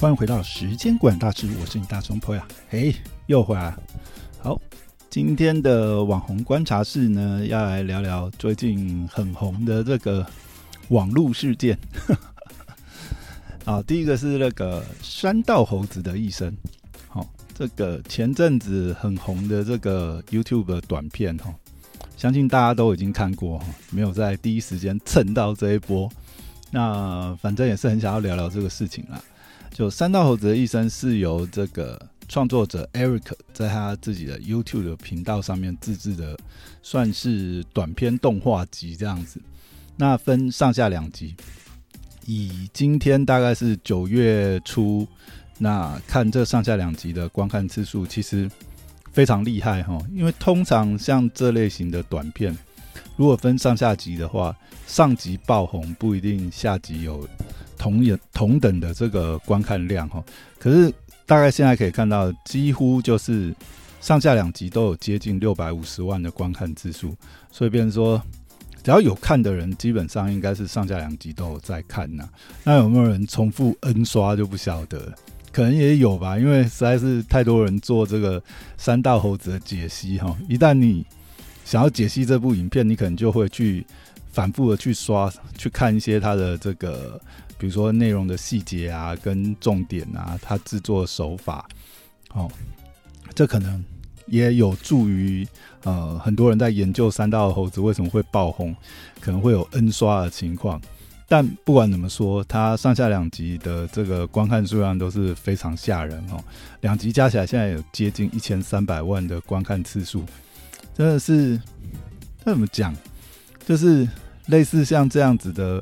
欢迎回到时间管大师，我是你大中坡呀，嘿，又回来。好，今天的网红观察室呢，要来聊聊最近很红的这个网络事件。啊，第一个是那个山道猴子的一生。好，这个前阵子很红的这个 YouTube 短片哈，相信大家都已经看过哈，没有在第一时间蹭到这一波。那反正也是很想要聊聊这个事情啦。就三道猴子的一生是由这个创作者 Eric 在他自己的 YouTube 的频道上面自制的，算是短片动画集这样子。那分上下两集。以今天大概是九月初，那看这上下两集的观看次数，其实非常厉害哈。因为通常像这类型的短片，如果分上下集的话，上集爆红不一定下集有。同也同等的这个观看量哈，可是大概现在可以看到，几乎就是上下两集都有接近六百五十万的观看次数，所以变成说，只要有看的人，基本上应该是上下两集都有在看呐。那有没有人重复 N 刷就不晓得，可能也有吧，因为实在是太多人做这个三大猴子的解析哈。一旦你想要解析这部影片，你可能就会去反复的去刷，去看一些它的这个。比如说内容的细节啊，跟重点啊，它制作手法，哦，这可能也有助于呃很多人在研究三道猴子为什么会爆红，可能会有 N 刷的情况。但不管怎么说，它上下两集的这个观看数量都是非常吓人哦，两集加起来现在有接近一千三百万的观看次数，真的是这怎么讲？就是类似像这样子的，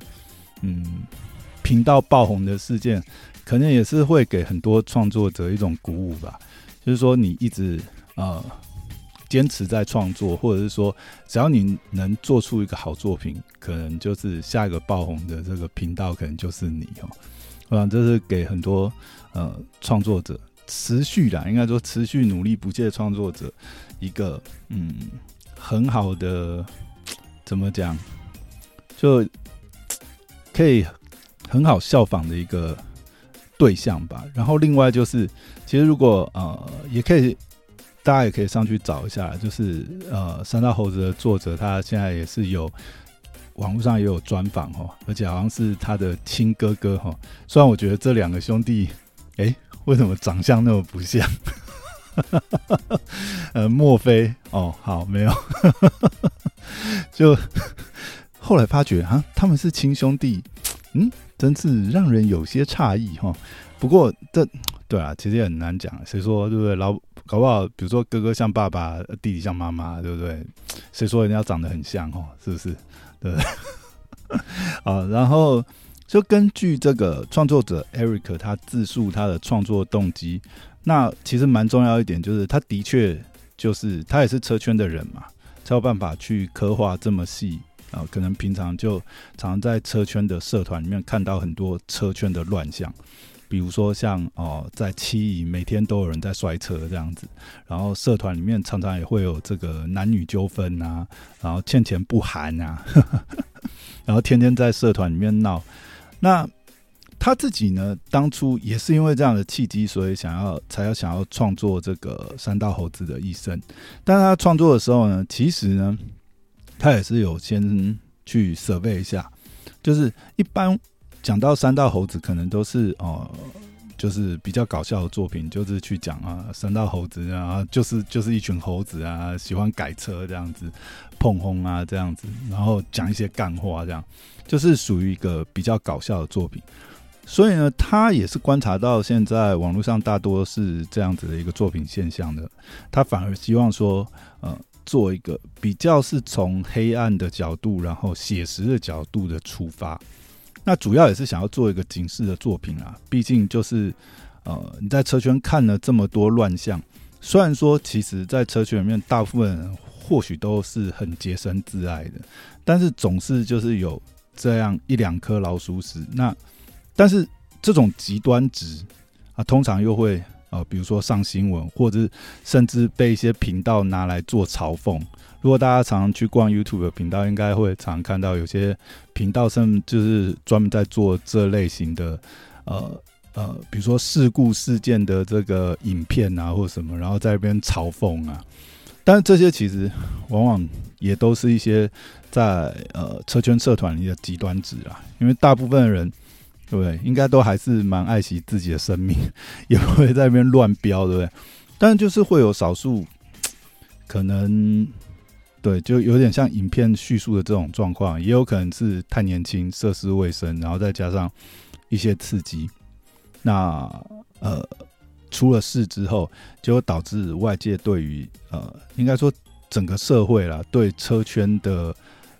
嗯。频道爆红的事件，可能也是会给很多创作者一种鼓舞吧。就是说，你一直呃坚持在创作，或者是说，只要你能做出一个好作品，可能就是下一个爆红的这个频道，可能就是你哦。我想这是给很多呃创作者持续的，应该说持续努力不懈的创作者一个嗯很好的怎么讲，就可以。很好效仿的一个对象吧。然后另外就是，其实如果呃，也可以，大家也可以上去找一下，就是呃，三大猴子的作者，他现在也是有网络上也有专访哦，而且好像是他的亲哥哥哈。虽然我觉得这两个兄弟，哎，为什么长相那么不像？呃，莫非哦，好，没有，就后来发觉啊，他们是亲兄弟，嗯。真是让人有些诧异哈，不过这对啊，其实也很难讲。谁说对不对？老搞不好，比如说哥哥像爸爸，弟弟像妈妈，对不对？谁说人家长得很像哦？是不是？对 不对？啊，然后就根据这个创作者 Eric 他自述他的创作动机，那其实蛮重要一点，就是他的确就是他也是车圈的人嘛，才有办法去刻画这么细。啊，可能平常就常在车圈的社团里面看到很多车圈的乱象，比如说像哦，在七乙每天都有人在摔车这样子，然后社团里面常常也会有这个男女纠纷啊，然后欠钱不还啊，然后天天在社团里面闹。那他自己呢，当初也是因为这样的契机，所以想要才要想要创作这个三道猴子的一生。但他创作的时候呢，其实呢。他也是有先去设备一下，就是一般讲到三道猴子，可能都是哦，就是比较搞笑的作品，就是去讲啊，三道猴子啊，就是就是一群猴子啊，喜欢改车这样子，碰轰啊这样子，然后讲一些干话，这样就是属于一个比较搞笑的作品。所以呢，他也是观察到现在网络上大多是这样子的一个作品现象的，他反而希望说，呃。做一个比较是从黑暗的角度，然后写实的角度的出发，那主要也是想要做一个警示的作品啊。毕竟就是呃，你在车圈看了这么多乱象，虽然说其实，在车圈里面大部分人或许都是很洁身自爱的，但是总是就是有这样一两颗老鼠屎。那但是这种极端值啊，通常又会。呃，比如说上新闻，或者甚至被一些频道拿来做嘲讽。如果大家常常去逛 YouTube 的频道，应该会常看到有些频道甚就是专门在做这类型的呃呃，比如说事故事件的这个影片啊，或什么，然后在那边嘲讽啊。但是这些其实往往也都是一些在呃车圈社团里的极端值啊，因为大部分人，对不对？应该都还是蛮爱惜自己的生命，也不会在那边乱飙，对不对？但就是会有少数可能，对，就有点像影片叙述的这种状况，也有可能是太年轻、涉世未深，然后再加上一些刺激，那呃。出了事之后，就会导致外界对于呃，应该说整个社会啦，对车圈的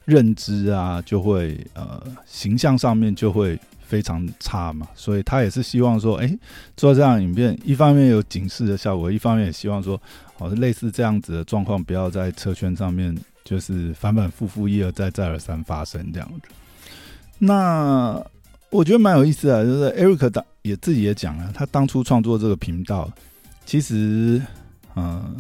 认知啊，就会呃形象上面就会非常差嘛。所以他也是希望说，哎，做这样影片，一方面有警示的效果，一方面也希望说，哦，类似这样子的状况不要在车圈上面就是反反复复一而再再而三发生这样子。那我觉得蛮有意思的，就是 Eric 当也自己也讲了，他当初创作这个频道，其实，嗯，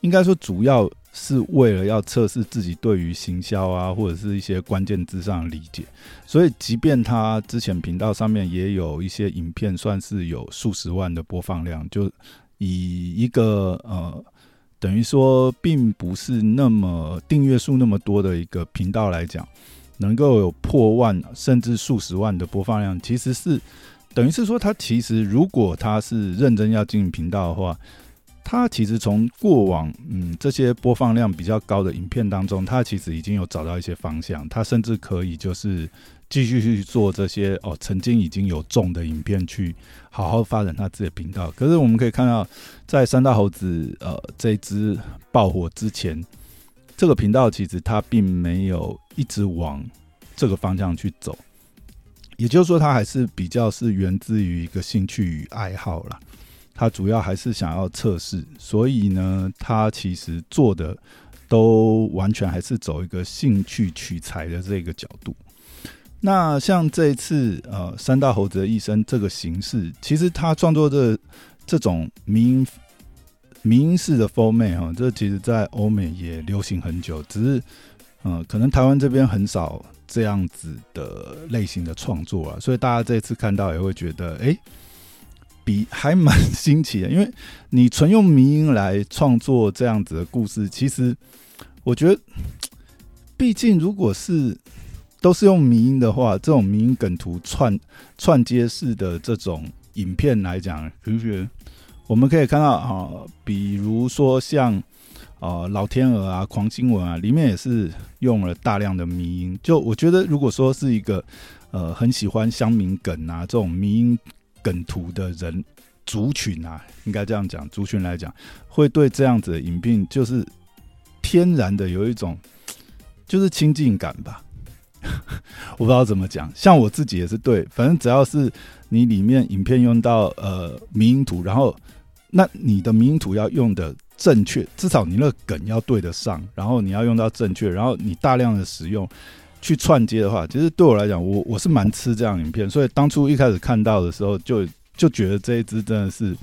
应该说主要是为了要测试自己对于行销啊，或者是一些关键字上的理解。所以，即便他之前频道上面也有一些影片，算是有数十万的播放量，就以一个呃，等于说并不是那么订阅数那么多的一个频道来讲。能够有破万甚至数十万的播放量，其实是等于是说，他其实如果他是认真要经营频道的话，他其实从过往嗯这些播放量比较高的影片当中，他其实已经有找到一些方向，他甚至可以就是继续去做这些哦曾经已经有中的影片，去好好发展他自己的频道。可是我们可以看到，在三大猴子呃这支爆火之前。这个频道其实它并没有一直往这个方向去走，也就是说，它还是比较是源自于一个兴趣与爱好啦。他主要还是想要测试，所以呢，他其实做的都完全还是走一个兴趣取材的这个角度。那像这次呃，三大猴子的一生这个形式，其实他创作的这种民。民音式的 f o r m a t 哈，这其实在欧美也流行很久，只是，嗯，可能台湾这边很少这样子的类型的创作啊，所以大家这次看到也会觉得，哎，比还蛮新奇的，因为你纯用民音来创作这样子的故事，其实我觉得，毕竟如果是都是用民音的话，这种民音梗图串串接式的这种影片来讲，比如说。我们可以看到啊，比如说像呃老天鹅啊、狂新闻啊，里面也是用了大量的迷音。就我觉得，如果说是一个呃很喜欢乡民梗啊这种迷音梗图的人族群啊，应该这样讲，族群来讲，会对这样子的影片就是天然的有一种就是亲近感吧。我不知道怎么讲，像我自己也是对，反正只要是你里面影片用到呃迷音图，然后。那你的名图要用的正确，至少你那个梗要对得上，然后你要用到正确，然后你大量的使用去串接的话，其实对我来讲，我我是蛮吃这样影片，所以当初一开始看到的时候，就就觉得这一支真的是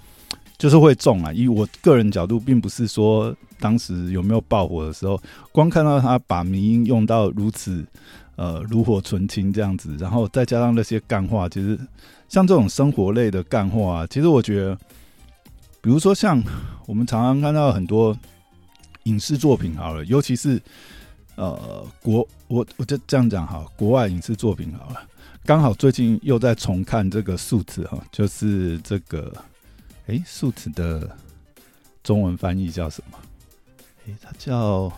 就是会中啊。以我个人角度，并不是说当时有没有爆火的时候，光看到他把民音用到如此呃炉火纯青这样子，然后再加上那些干话，其实像这种生活类的干话，啊，其实我觉得。比如说，像我们常常看到很多影视作品，好了，尤其是呃国，我我就这样讲哈，国外影视作品好了，刚好最近又在重看这个《数字》哈，就是这个，哎，《数字》的中文翻译叫什么？哎，它叫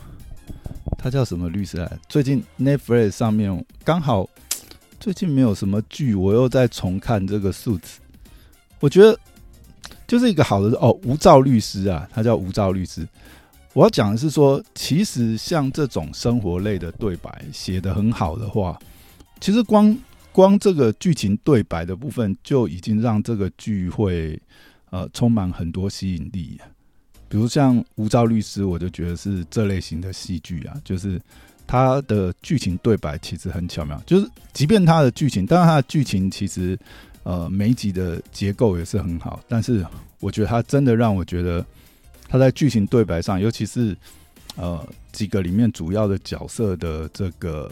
它叫什么律师啊？最近 Netflix 上面刚好最近没有什么剧，我又在重看这个《数字》，我觉得。就是一个好的哦，吴兆律师啊，他叫吴兆律师。我要讲的是说，其实像这种生活类的对白写的很好的话，其实光光这个剧情对白的部分就已经让这个剧会呃充满很多吸引力。比如像吴兆律师，我就觉得是这类型的戏剧啊，就是他的剧情对白其实很巧妙，就是即便他的剧情，当然他的剧情其实。呃，每一集的结构也是很好，但是我觉得它真的让我觉得，他在剧情对白上，尤其是呃几个里面主要的角色的这个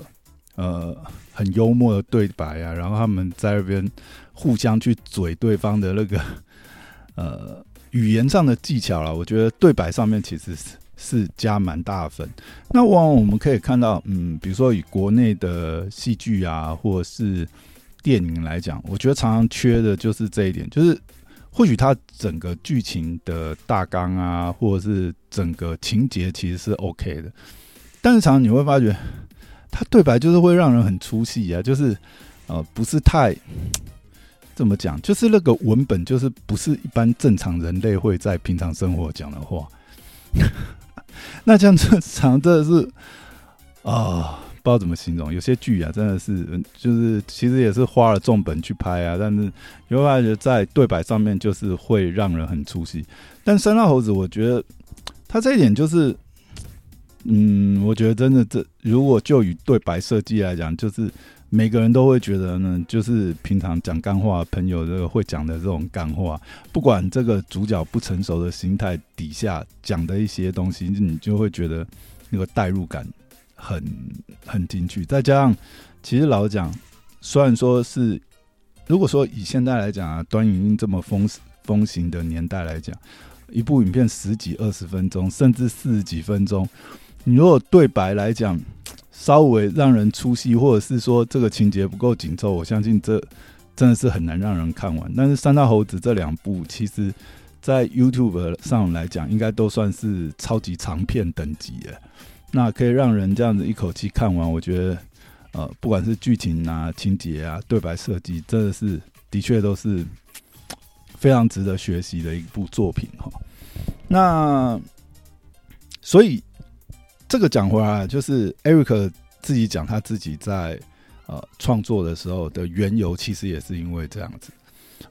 呃很幽默的对白啊，然后他们在那边互相去嘴对方的那个 呃语言上的技巧了。我觉得对白上面其实是是加蛮大分。那往往我们可以看到，嗯，比如说以国内的戏剧啊，或者是电影来讲，我觉得常常缺的就是这一点，就是或许它整个剧情的大纲啊，或者是整个情节其实是 OK 的，但是常常你会发觉，它对白就是会让人很出戏啊，就是呃不是太怎么讲，就是那个文本就是不是一般正常人类会在平常生活讲的话。那这样子常真的是啊，不知道怎么形容。有些剧啊，真的是就是其实也是花了重本去拍啊，但是有发觉在对白上面就是会让人很出戏。但三大猴子，我觉得他这一点就是，嗯，我觉得真的这如果就以对白设计来讲，就是。每个人都会觉得呢，就是平常讲干话，朋友这个会讲的这种干话，不管这个主角不成熟的心态底下讲的一些东西，你就会觉得那个代入感很很进去。再加上，其实老讲，虽然说是，如果说以现在来讲啊，端影这么风风行的年代来讲，一部影片十几二十分钟，甚至四十几分钟，你如果对白来讲。稍微让人出戏，或者是说这个情节不够紧凑，我相信这真的是很难让人看完。但是三大猴子这两部，其实，在 YouTube 上来讲，应该都算是超级长片等级的。那可以让人这样子一口气看完，我觉得，呃，不管是剧情啊、情节啊、对白设计，真的是的确都是非常值得学习的一部作品哈。那所以。这个讲回来，就是 Eric 自己讲他自己在呃创作的时候的缘由，其实也是因为这样子。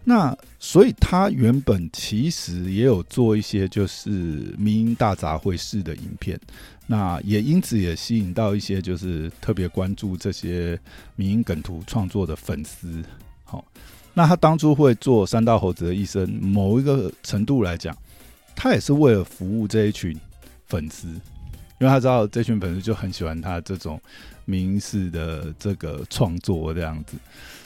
那所以他原本其实也有做一些就是民营大杂烩式的影片，那也因此也吸引到一些就是特别关注这些民营梗图创作的粉丝。好，那他当初会做三道猴子的一生，某一个程度来讲，他也是为了服务这一群粉丝。因为他知道这群粉丝就很喜欢他这种民式的这个创作这样子，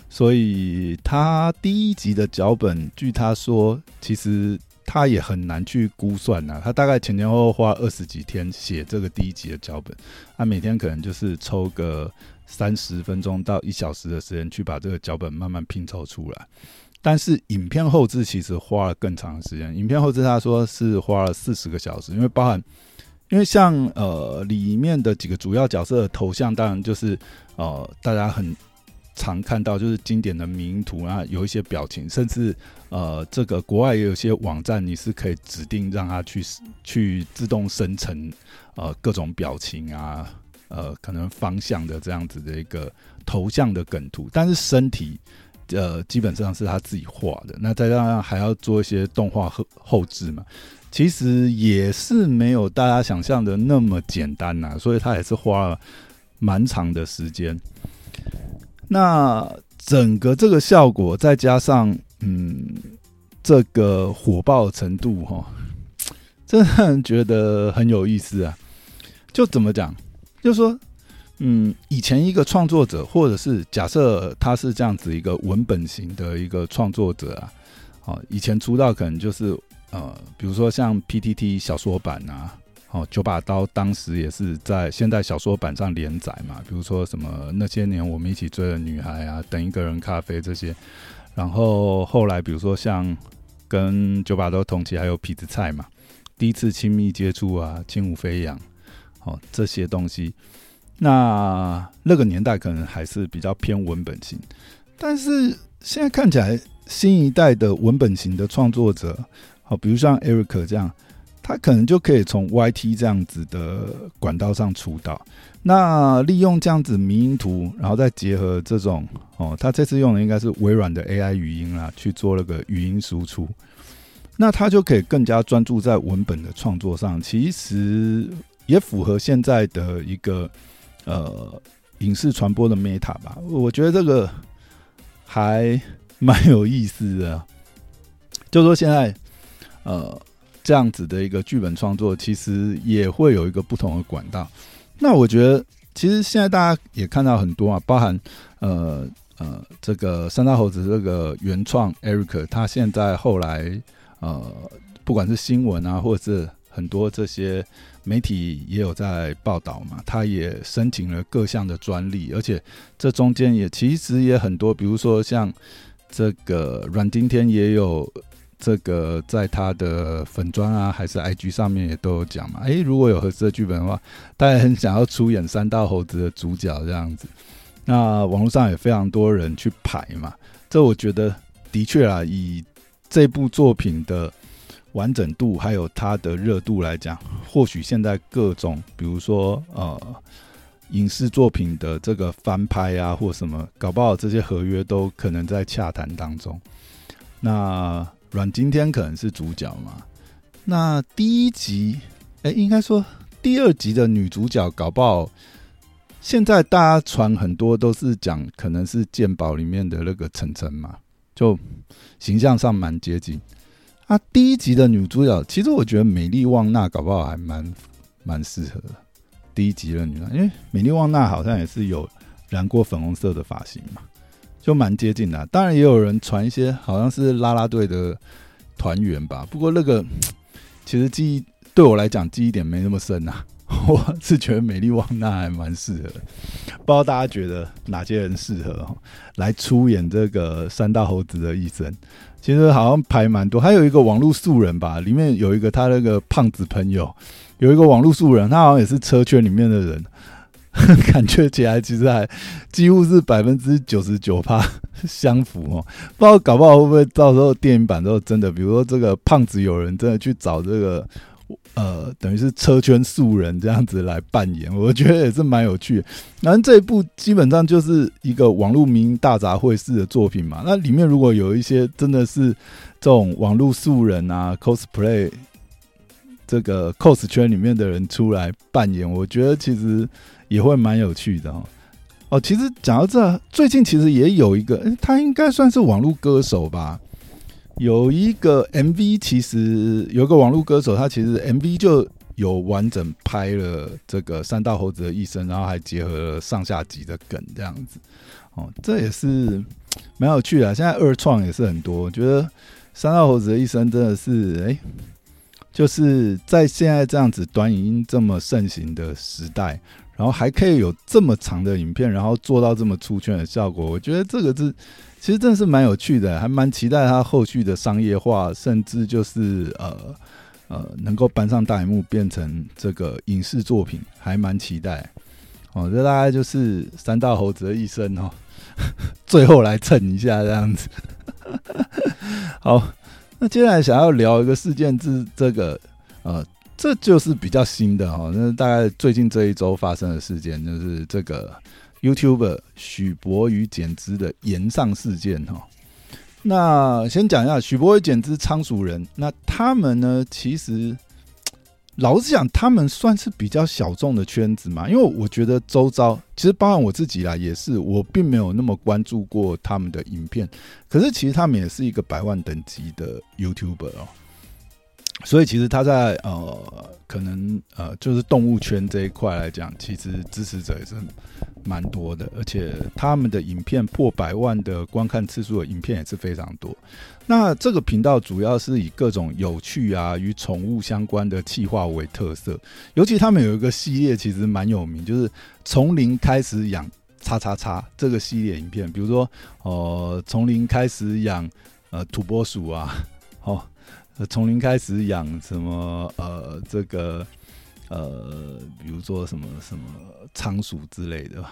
所以他第一集的脚本，据他说，其实他也很难去估算呐。他大概前前后后花二十几天写这个第一集的脚本，他每天可能就是抽个三十分钟到一小时的时间去把这个脚本慢慢拼凑出来。但是影片后置其实花了更长的时间，影片后置他说是花了四十个小时，因为包含。因为像呃里面的几个主要角色的头像，当然就是呃大家很常看到，就是经典的名图啊，有一些表情，甚至呃这个国外也有些网站，你是可以指定让它去去自动生成呃各种表情啊，呃可能方向的这样子的一个头像的梗图，但是身体呃基本上是他自己画的，那再加上还要做一些动画后后置嘛。其实也是没有大家想象的那么简单呐，所以他也是花了蛮长的时间。那整个这个效果，再加上嗯这个火爆程度哈，真的觉得很有意思啊。就怎么讲，就说嗯，以前一个创作者，或者是假设他是这样子一个文本型的一个创作者啊，哦，以前出道可能就是。呃，比如说像 PTT 小说版啊，哦，九把刀当时也是在现代小说版上连载嘛。比如说什么那些年我们一起追的女孩啊，等一个人咖啡这些。然后后来比如说像跟九把刀同期还有痞子菜嘛，第一次亲密接触啊，轻舞飞扬，哦这些东西。那那个年代可能还是比较偏文本型，但是现在看起来新一代的文本型的创作者。好，比如像 Eric 这样，他可能就可以从 YT 这样子的管道上出道。那利用这样子迷音图，然后再结合这种哦，他这次用的应该是微软的 AI 语音啦，去做那个语音输出。那他就可以更加专注在文本的创作上。其实也符合现在的一个呃影视传播的 Meta 吧。我觉得这个还蛮有意思的。就说现在。呃，这样子的一个剧本创作，其实也会有一个不同的管道。那我觉得，其实现在大家也看到很多啊，包含呃呃这个三大猴子这个原创 Eric，他现在后来呃不管是新闻啊，或者是很多这些媒体也有在报道嘛，他也申请了各项的专利，而且这中间也其实也很多，比如说像这个阮经天也有。这个在他的粉砖啊，还是 IG 上面也都有讲嘛。诶，如果有合适的剧本的话，大家很想要出演三大猴子的主角这样子。那网络上也非常多人去排嘛。这我觉得的确啊，以这部作品的完整度还有它的热度来讲，或许现在各种比如说呃影视作品的这个翻拍啊，或什么，搞不好这些合约都可能在洽谈当中。那。阮经天可能是主角嘛？那第一集，哎，应该说第二集的女主角搞不好，现在大家传很多都是讲可能是鉴宝里面的那个晨晨嘛，就形象上蛮接近。啊，第一集的女主角，其实我觉得美丽旺娜搞不好还蛮蛮适合第一集的女，因为美丽旺娜好像也是有染过粉红色的发型嘛。就蛮接近的，当然也有人传一些好像是拉拉队的团员吧。不过那个其实记忆对我来讲记忆点没那么深呐。我是觉得美丽旺娜还蛮适合，不知道大家觉得哪些人适合来出演这个三大猴子的一生？其实好像排蛮多，还有一个网络素人吧，里面有一个他那个胖子朋友，有一个网络素人，他好像也是车圈里面的人。感觉起来其实还几乎是百分之九十九趴 相符哦，不知道搞不好会不会到时候电影版之后真的，比如说这个胖子有人真的去找这个呃，等于是车圈素人这样子来扮演，我觉得也是蛮有趣。反正这一部基本上就是一个网络名大杂烩式的作品嘛，那里面如果有一些真的是这种网络素人啊，cosplay。这个 cos 圈里面的人出来扮演，我觉得其实也会蛮有趣的哦。哦，其实讲到这，最近其实也有一个，他应该算是网络歌手吧。有一个 MV，其实有一个网络歌手，他其实 MV 就有完整拍了这个三大猴子的一生，然后还结合了上下集的梗这样子。哦，这也是蛮有趣的。现在二创也是很多，我觉得三大猴子的一生真的是哎。就是在现在这样子短影音这么盛行的时代，然后还可以有这么长的影片，然后做到这么出圈的效果，我觉得这个是其实真的是蛮有趣的，还蛮期待它后续的商业化，甚至就是呃呃能够搬上大荧幕变成这个影视作品，还蛮期待。哦，这大概就是三大猴子的一生哦，最后来蹭一下这样子，好。那接下来想要聊一个事件，是这个，呃，这就是比较新的哈。那大概最近这一周发生的事件，就是这个 YouTuber 许博与简之的延上事件哈。那先讲一下许博与简之仓鼠人，那他们呢，其实。老实讲，他们算是比较小众的圈子嘛，因为我觉得周遭其实包含我自己啦，也是我并没有那么关注过他们的影片，可是其实他们也是一个百万等级的 YouTuber 哦。所以其实他在呃，可能呃，就是动物圈这一块来讲，其实支持者也是蛮多的，而且他们的影片破百万的观看次数的影片也是非常多。那这个频道主要是以各种有趣啊与宠物相关的企划为特色，尤其他们有一个系列其实蛮有名，就是从零开始养叉叉叉这个系列影片，比如说呃，从零开始养呃土拨鼠啊，从零开始养什么呃，这个呃，比如说什么什么仓鼠之类的，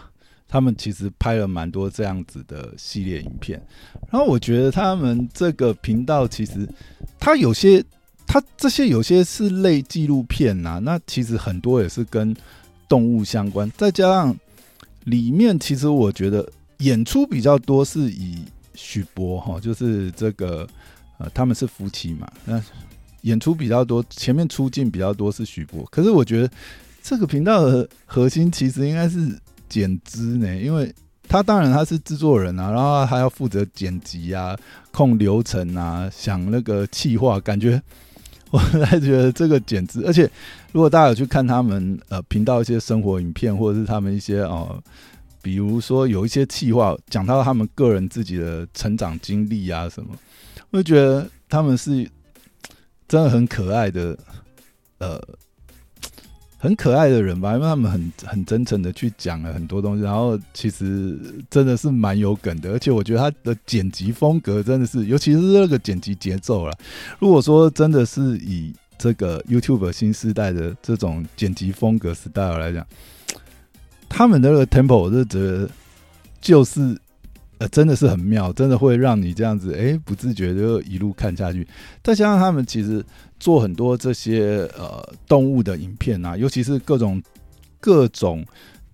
他们其实拍了蛮多这样子的系列影片。然后我觉得他们这个频道其实，它有些它这些有些是类纪录片呐，那其实很多也是跟动物相关。再加上里面其实我觉得演出比较多是以许博哈，就是这个。呃，他们是夫妻嘛？那演出比较多，前面出镜比较多是许博。可是我觉得这个频道的核心其实应该是剪辑呢，因为他当然他是制作人啊，然后还要负责剪辑啊、控流程啊、想那个气话，感觉 我还觉得这个简直，而且如果大家有去看他们呃频道一些生活影片，或者是他们一些哦，比如说有一些气话讲到他们个人自己的成长经历啊什么，我觉得他们是真的很可爱的，呃。很可爱的人吧，因为他们很很真诚的去讲了很多东西，然后其实真的是蛮有梗的，而且我觉得他的剪辑风格真的是，尤其是那个剪辑节奏了。如果说真的是以这个 YouTube 新时代的这种剪辑风格 style 来讲，他们的那个 tempo 我是觉得就是。呃，真的是很妙，真的会让你这样子，哎，不自觉就一路看下去。再加上他们其实做很多这些呃动物的影片啊，尤其是各种各种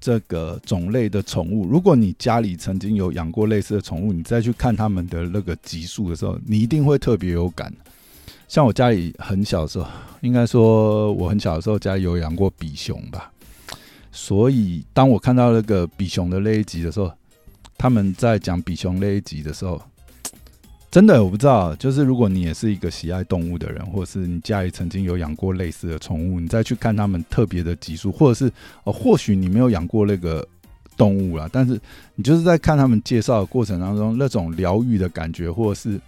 这个种类的宠物。如果你家里曾经有养过类似的宠物，你再去看他们的那个集数的时候，你一定会特别有感。像我家里很小的时候，应该说我很小的时候家里有养过比熊吧，所以当我看到那个比熊的那一集的时候。他们在讲比熊那一集的时候，真的我不知道。就是如果你也是一个喜爱动物的人，或者是你家里曾经有养过类似的宠物，你再去看他们特别的集数，或者是哦，或许你没有养过那个动物啦，但是你就是在看他们介绍的过程当中，那种疗愈的感觉，或者是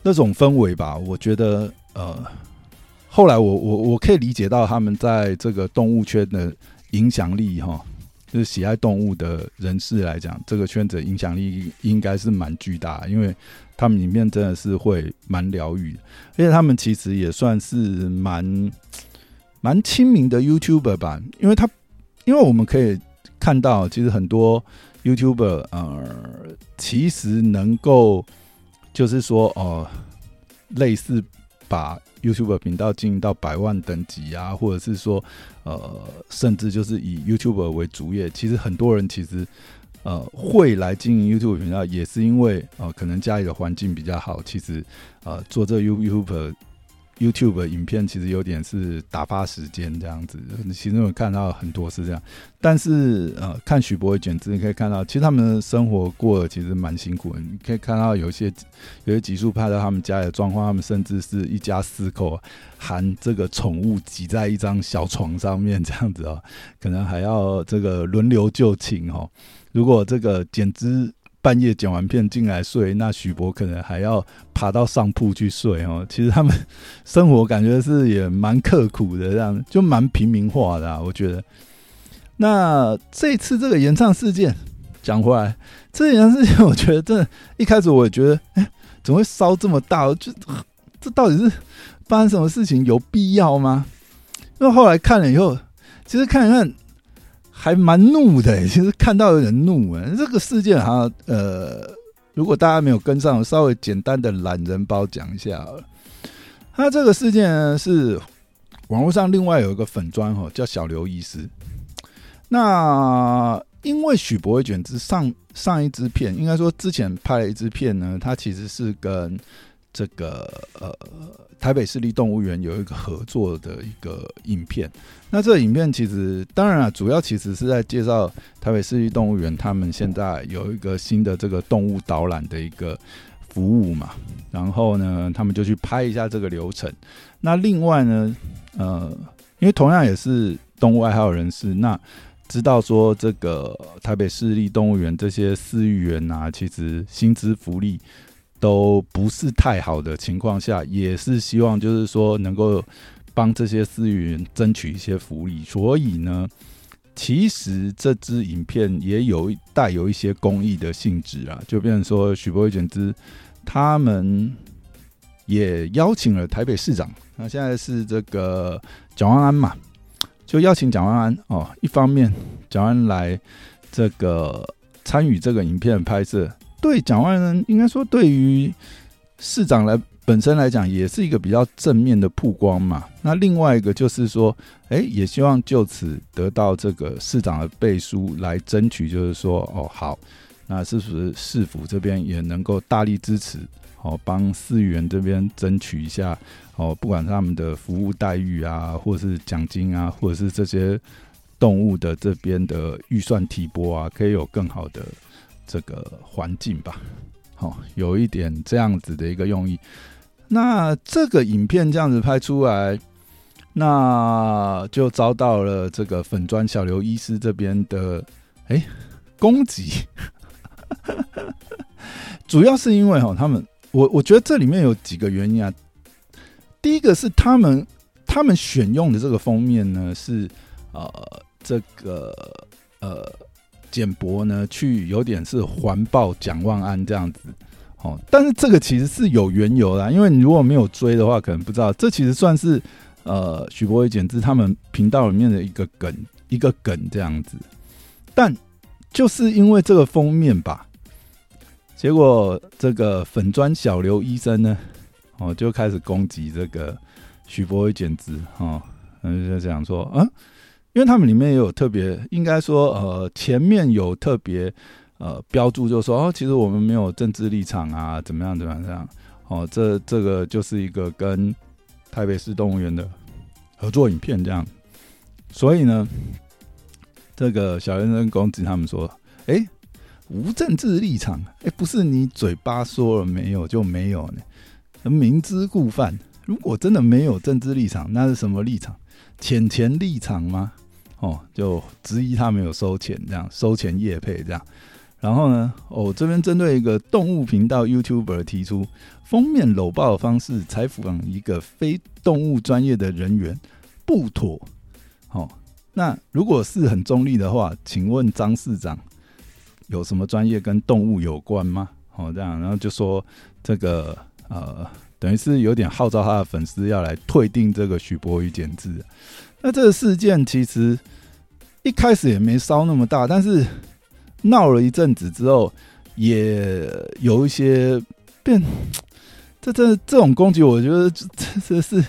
那种氛围吧。我觉得呃，后来我我我可以理解到他们在这个动物圈的影响力哈。就是喜爱动物的人士来讲，这个圈子影响力应该是蛮巨大，因为他们里面真的是会蛮疗愈，而且他们其实也算是蛮蛮亲民的 YouTuber 吧，因为他因为我们可以看到，其实很多 YouTuber 呃，其实能够就是说哦，类似把。YouTuber 频道经营到百万等级啊，或者是说，呃，甚至就是以 YouTube 为主业，其实很多人其实呃会来经营 YouTube 频道，也是因为呃可能家里的环境比较好，其实呃做这 YouTuber。YouTube 影片其实有点是打发时间这样子，其实我看到很多是这样，但是呃，看许博伟剪辑，你可以看到，其实他们的生活过得其实蛮辛苦的。你可以看到有些有些集数拍到他们家里的状况，他们甚至是一家四口含这个宠物挤在一张小床上面这样子哦，可能还要这个轮流就寝哦。如果这个剪辑。半夜剪完片进来睡，那许博可能还要爬到上铺去睡哦。其实他们生活感觉是也蛮刻苦的，这样就蛮平民化的。我觉得，那这次这个演唱事件讲回来，这演唱事件，我觉得真的一开始我也觉得，哎，怎么会烧这么大？就这到底是发生什么事情？有必要吗？因为后来看了以后，其实看一看。还蛮怒的，其实看到有点怒啊。这个事件哈，呃，如果大家没有跟上，稍微简单的懒人包讲一下。他这个事件呢是网络上另外有一个粉砖哈，叫小刘医师。那因为许博伟卷之上上一支片，应该说之前拍了一支片呢，他其实是跟这个呃。台北市立动物园有一个合作的一个影片，那这个影片其实当然啊，主要其实是在介绍台北市立动物园他们现在有一个新的这个动物导览的一个服务嘛，然后呢，他们就去拍一下这个流程。那另外呢，呃，因为同样也是动物爱好人士，那知道说这个台北市立动物园这些饲育员啊，其实薪资福利。都不是太好的情况下，也是希望就是说能够帮这些私云争取一些福利。所以呢，其实这支影片也有带有一些公益的性质啊，就变成说许博伟卷之他们也邀请了台北市长，那现在是这个蒋万安嘛，就邀请蒋万安哦，一方面蒋万安来这个参与这个影片拍摄。对蒋万人，应该说对于市长来本身来讲，也是一个比较正面的曝光嘛。那另外一个就是说，哎，也希望就此得到这个市长的背书，来争取，就是说，哦，好，那是不是市府这边也能够大力支持，哦，帮市员这边争取一下，哦，不管他们的服务待遇啊，或是奖金啊，或者是这些动物的这边的预算提拨啊，可以有更好的。这个环境吧，好，有一点这样子的一个用意。那这个影片这样子拍出来，那就遭到了这个粉砖小刘医师这边的哎攻击。主要是因为哈，他们我我觉得这里面有几个原因啊。第一个是他们他们选用的这个封面呢是呃这个呃简博呢去有点是环抱蒋万安这样子哦，但是这个其实是有缘由的，因为你如果没有追的话，可能不知道这其实算是呃许博伟简之他们频道里面的一个梗一个梗这样子，但就是因为这个封面吧。结果这个粉砖小刘医生呢，哦，就开始攻击这个许博伟简直哦，嗯，就讲说啊，因为他们里面也有特别，应该说呃，前面有特别呃标注，就说哦，其实我们没有政治立场啊，怎么样怎么样这样，哦，这这个就是一个跟台北市动物园的合作影片这样，所以呢，这个小先生公子他们说，哎。无政治立场，哎，不是你嘴巴说了没有就没有呢？明知故犯。如果真的没有政治立场，那是什么立场？浅钱立场吗？哦，就质疑他没有收钱，这样收钱业配这样。然后呢，哦，这边针对一个动物频道 YouTuber 提出封面搂抱的方式采访一个非动物专业的人员，不妥。好，那如果是很中立的话，请问张市长？有什么专业跟动物有关吗？哦，这样，然后就说这个呃，等于是有点号召他的粉丝要来退订这个许博宇剪字。那这个事件其实一开始也没烧那么大，但是闹了一阵子之后，也有一些变。这这这种攻击，我觉得这这是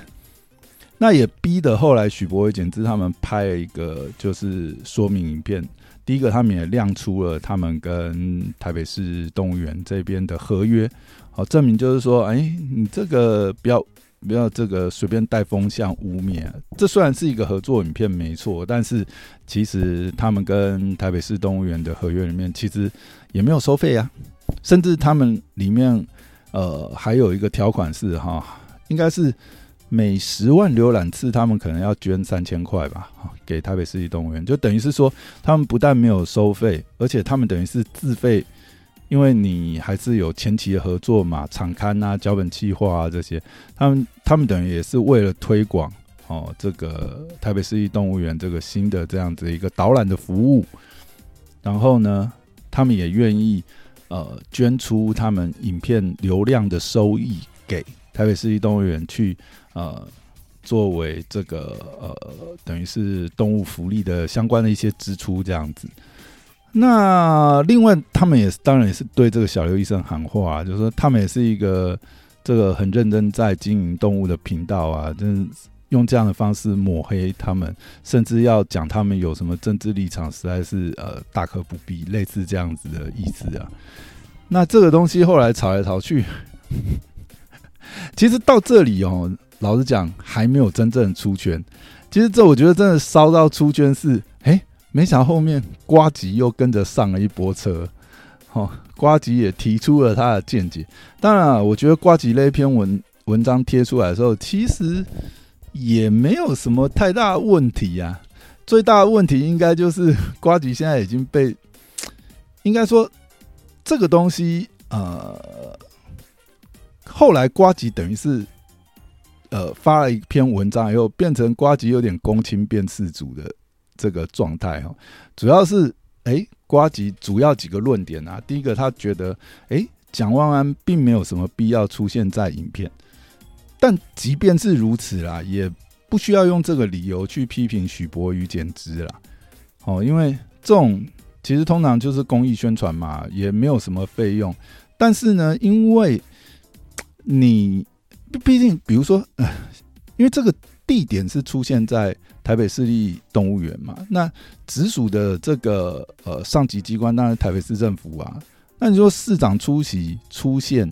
那也逼得后来许博宇剪字他们拍了一个就是说明影片。第一个，他们也亮出了他们跟台北市动物园这边的合约，好证明就是说，哎，你这个不要不要这个随便带风向污蔑。这虽然是一个合作影片，没错，但是其实他们跟台北市动物园的合约里面，其实也没有收费啊，甚至他们里面呃还有一个条款是哈，应该是。每十万浏览次，他们可能要捐三千块吧，给台北市立动物园，就等于是说，他们不但没有收费，而且他们等于是自费，因为你还是有前期的合作嘛，场刊啊、脚本计划啊这些，他们他们等于也是为了推广哦，这个台北市立动物园这个新的这样子一个导览的服务，然后呢，他们也愿意呃捐出他们影片流量的收益给台北市立动物园去。呃，作为这个呃，等于是动物福利的相关的一些支出这样子。那另外，他们也是当然也是对这个小刘医生喊话，啊就是说他们也是一个这个很认真在经营动物的频道啊，就是用这样的方式抹黑他们，甚至要讲他们有什么政治立场，实在是呃大可不必，类似这样子的意思啊。那这个东西后来吵来吵去，其实到这里哦。老实讲，还没有真正出圈。其实这我觉得真的烧到出圈是，哎，没想到后面瓜吉又跟着上了一波车。哦，瓜吉也提出了他的见解。当然，我觉得瓜吉那篇文文章贴出来的时候，其实也没有什么太大问题呀。最大的问题应该就是 瓜吉现在已经被，应该说这个东西，呃，后来瓜吉等于是。呃，发了一篇文章以后，变成瓜吉有点公卿变世主的这个状态哈。主要是，哎，瓜吉主要几个论点啊。第一个，他觉得，哎，蒋万安并没有什么必要出现在影片。但即便是如此啦，也不需要用这个理由去批评许博宇简直啦。哦，因为这种其实通常就是公益宣传嘛，也没有什么费用。但是呢，因为你。毕竟，比如说，因为这个地点是出现在台北市立动物园嘛，那直属的这个呃上级机关当然台北市政府啊，那你说市长出席出现，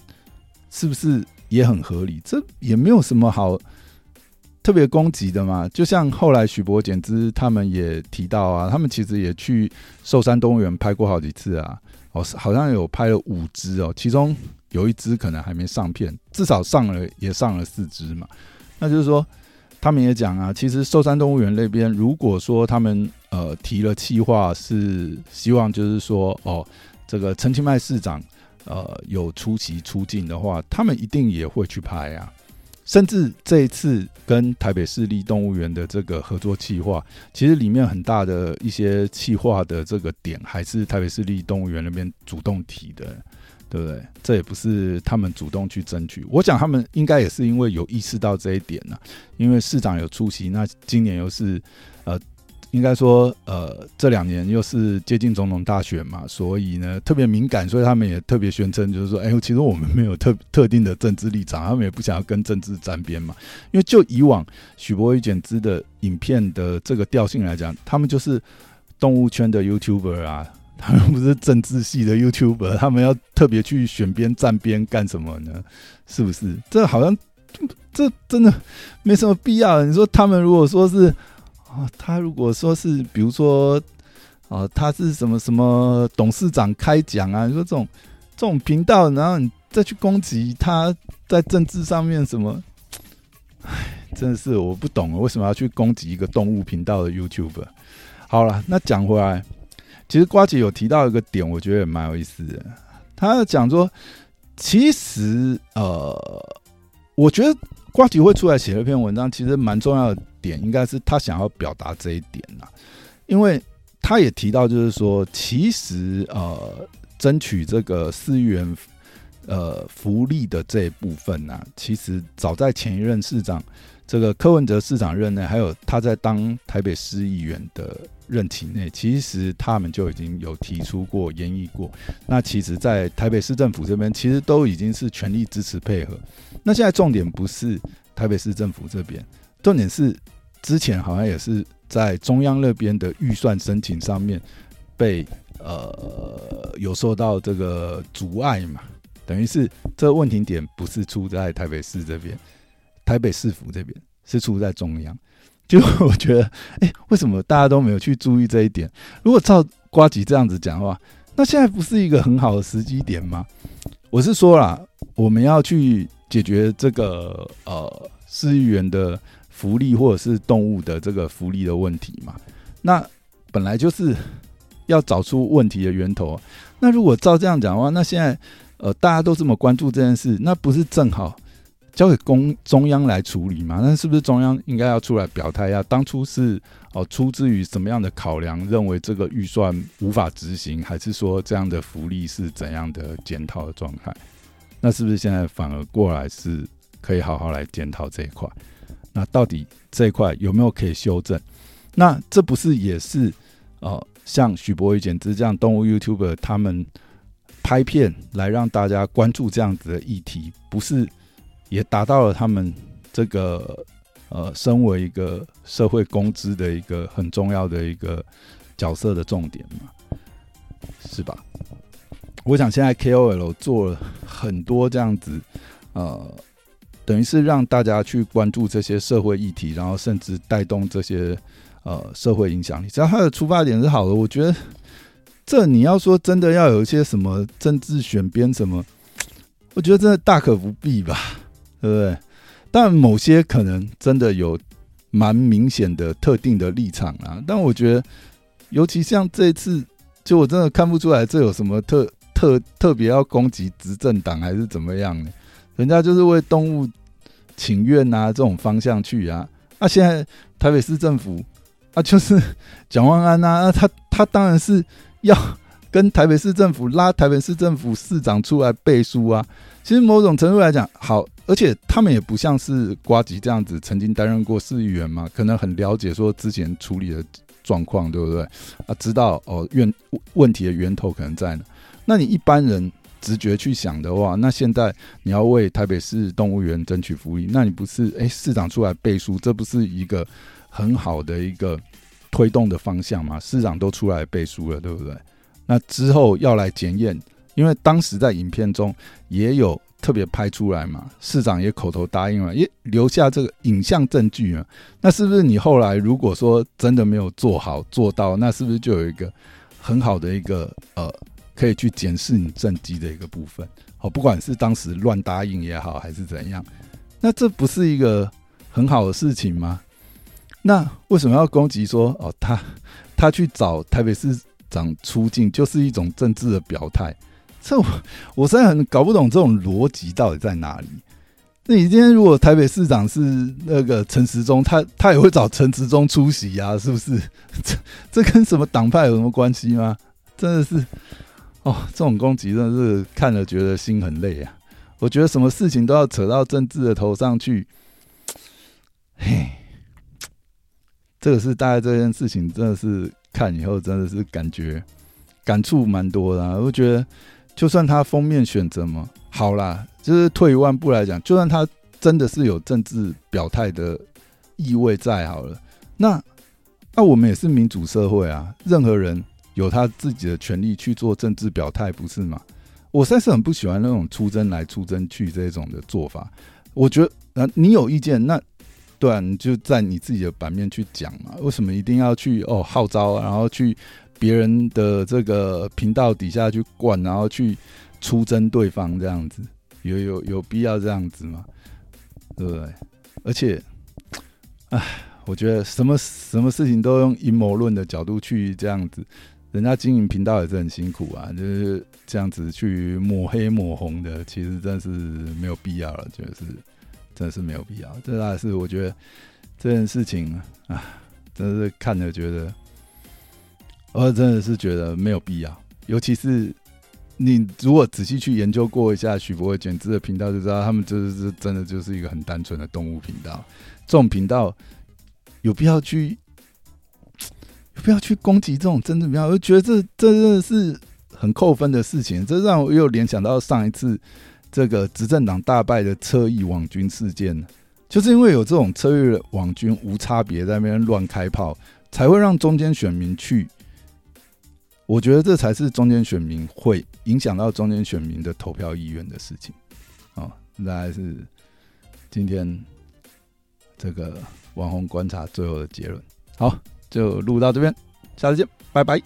是不是也很合理？这也没有什么好特别攻击的嘛。就像后来许博简之他们也提到啊，他们其实也去寿山动物园拍过好几次啊，哦，好像有拍了五只哦，其中。有一只可能还没上片，至少上了也上了四只嘛。那就是说，他们也讲啊，其实寿山动物园那边，如果说他们呃提了计划，是希望就是说哦，这个陈清迈市长呃有出席出境的话，他们一定也会去拍啊。甚至这一次跟台北市立动物园的这个合作计划，其实里面很大的一些计划的这个点，还是台北市立动物园那边主动提的，对不对？这也不是他们主动去争取。我想他们应该也是因为有意识到这一点呢，因为市长有出席，那今年又是呃。应该说，呃，这两年又是接近总统大选嘛，所以呢特别敏感，所以他们也特别宣称，就是说，哎，其实我们没有特特定的政治立场，他们也不想要跟政治沾边嘛。因为就以往许博宇剪枝的影片的这个调性来讲，他们就是动物圈的 YouTuber 啊，他们不是政治系的 YouTuber，他们要特别去选边站边干什么呢？是不是？这好像这真的没什么必要。你说他们如果说是。啊，他如果说是，比如说，啊，他是什么什么董事长开讲啊？你说这种这种频道，然后你再去攻击他在政治上面什么？唉，真的是我不懂，为什么要去攻击一个动物频道的 YouTuber？好了，那讲回来，其实瓜姐有提到一个点，我觉得也蛮有意思的。他讲说，其实呃，我觉得瓜姐会出来写了一篇文章，其实蛮重要的。点应该是他想要表达这一点呐，因为他也提到，就是说，其实呃，争取这个四亿元呃福利的这一部分呢，其实早在前一任市长这个柯文哲市长任内，还有他在当台北市议员的任期内，其实他们就已经有提出过、研议过。那其实，在台北市政府这边，其实都已经是全力支持配合。那现在重点不是台北市政府这边，重点是。之前好像也是在中央那边的预算申请上面被呃有受到这个阻碍嘛，等于是这问题点不是出在台北市这边，台北市府这边是出在中央。就我觉得，哎，为什么大家都没有去注意这一点？如果照瓜吉这样子讲的话，那现在不是一个很好的时机点吗？我是说啦，我们要去解决这个呃市议员的。福利或者是动物的这个福利的问题嘛，那本来就是要找出问题的源头。那如果照这样讲的话，那现在呃大家都这么关注这件事，那不是正好交给公中央来处理嘛？那是不是中央应该要出来表态呀？当初是哦出自于什么样的考量，认为这个预算无法执行，还是说这样的福利是怎样的检讨的状态？那是不是现在反而过来是可以好好来检讨这一块？那到底这一块有没有可以修正？那这不是也是呃，像许博宇、简直这样动物 YouTuber 他们拍片来让大家关注这样子的议题，不是也达到了他们这个呃，身为一个社会公知的一个很重要的一个角色的重点嘛？是吧？我想现在 KOL 做了很多这样子呃。等于是让大家去关注这些社会议题，然后甚至带动这些呃社会影响力。只要他的出发点是好的，我觉得这你要说真的要有一些什么政治选边什么，我觉得真的大可不必吧，对不对？但某些可能真的有蛮明显的特定的立场啊。但我觉得，尤其像这次，就我真的看不出来这有什么特特特别要攻击执政党还是怎么样呢？人家就是为动物请愿啊，这种方向去啊。那现在台北市政府啊，就是蒋万安啊，他他当然是要跟台北市政府拉台北市政府市长出来背书啊。其实某种程度来讲，好，而且他们也不像是瓜吉这样子曾经担任过市议员嘛，可能很了解说之前处理的状况，对不对？啊，知道哦，源问题的源头可能在哪。那你一般人。直觉去想的话，那现在你要为台北市动物园争取福利，那你不是哎市长出来背书，这不是一个很好的一个推动的方向吗？市长都出来背书了，对不对？那之后要来检验，因为当时在影片中也有特别拍出来嘛，市长也口头答应了，也留下这个影像证据啊。那是不是你后来如果说真的没有做好做到，那是不是就有一个很好的一个呃？可以去检视你政绩的一个部分。好，不管是当时乱答应也好，还是怎样，那这不是一个很好的事情吗？那为什么要攻击说哦，他他去找台北市长出镜，就是一种政治的表态？这我我实在很搞不懂这种逻辑到底在哪里。那你今天如果台北市长是那个陈时中，他他也会找陈时中出席啊？是不是？这这跟什么党派有什么关系吗？真的是哦，这种攻击真的是看了觉得心很累啊！我觉得什么事情都要扯到政治的头上去，嘿，这个是大概这件事情真的是看以后真的是感觉感触蛮多的。我觉得。就算他封面选择嘛，好啦，就是退一万步来讲，就算他真的是有政治表态的意味在，好了，那那我们也是民主社会啊，任何人有他自己的权利去做政治表态，不是吗？我实在是很不喜欢那种出征来出征去这种的做法。我觉得，啊，你有意见，那对啊，你就在你自己的版面去讲嘛，为什么一定要去哦号召，然后去？别人的这个频道底下去灌，然后去出征对方，这样子有有有必要这样子吗？对不对？而且，唉，我觉得什么什么事情都用阴谋论的角度去这样子，人家经营频道也是很辛苦啊，就是这样子去抹黑抹红的，其实真是没有必要了，就是真是没有必要。这还是我觉得这件事情啊，真是看着觉得。我真的是觉得没有必要，尤其是你如果仔细去研究过一下许博伟剪辑的频道，就知道他们就是真的就是一个很单纯的动物频道。这种频道有必要去有必要去攻击这种真正频道？我觉得这这真的是很扣分的事情。这让我又联想到上一次这个执政党大败的车翼网军事件，就是因为有这种车翼网军无差别在那边乱开炮，才会让中间选民去。我觉得这才是中间选民会影响到中间选民的投票意愿的事情，哦，大概是今天这个网红观察最后的结论。好，就录到这边，下次见，拜拜。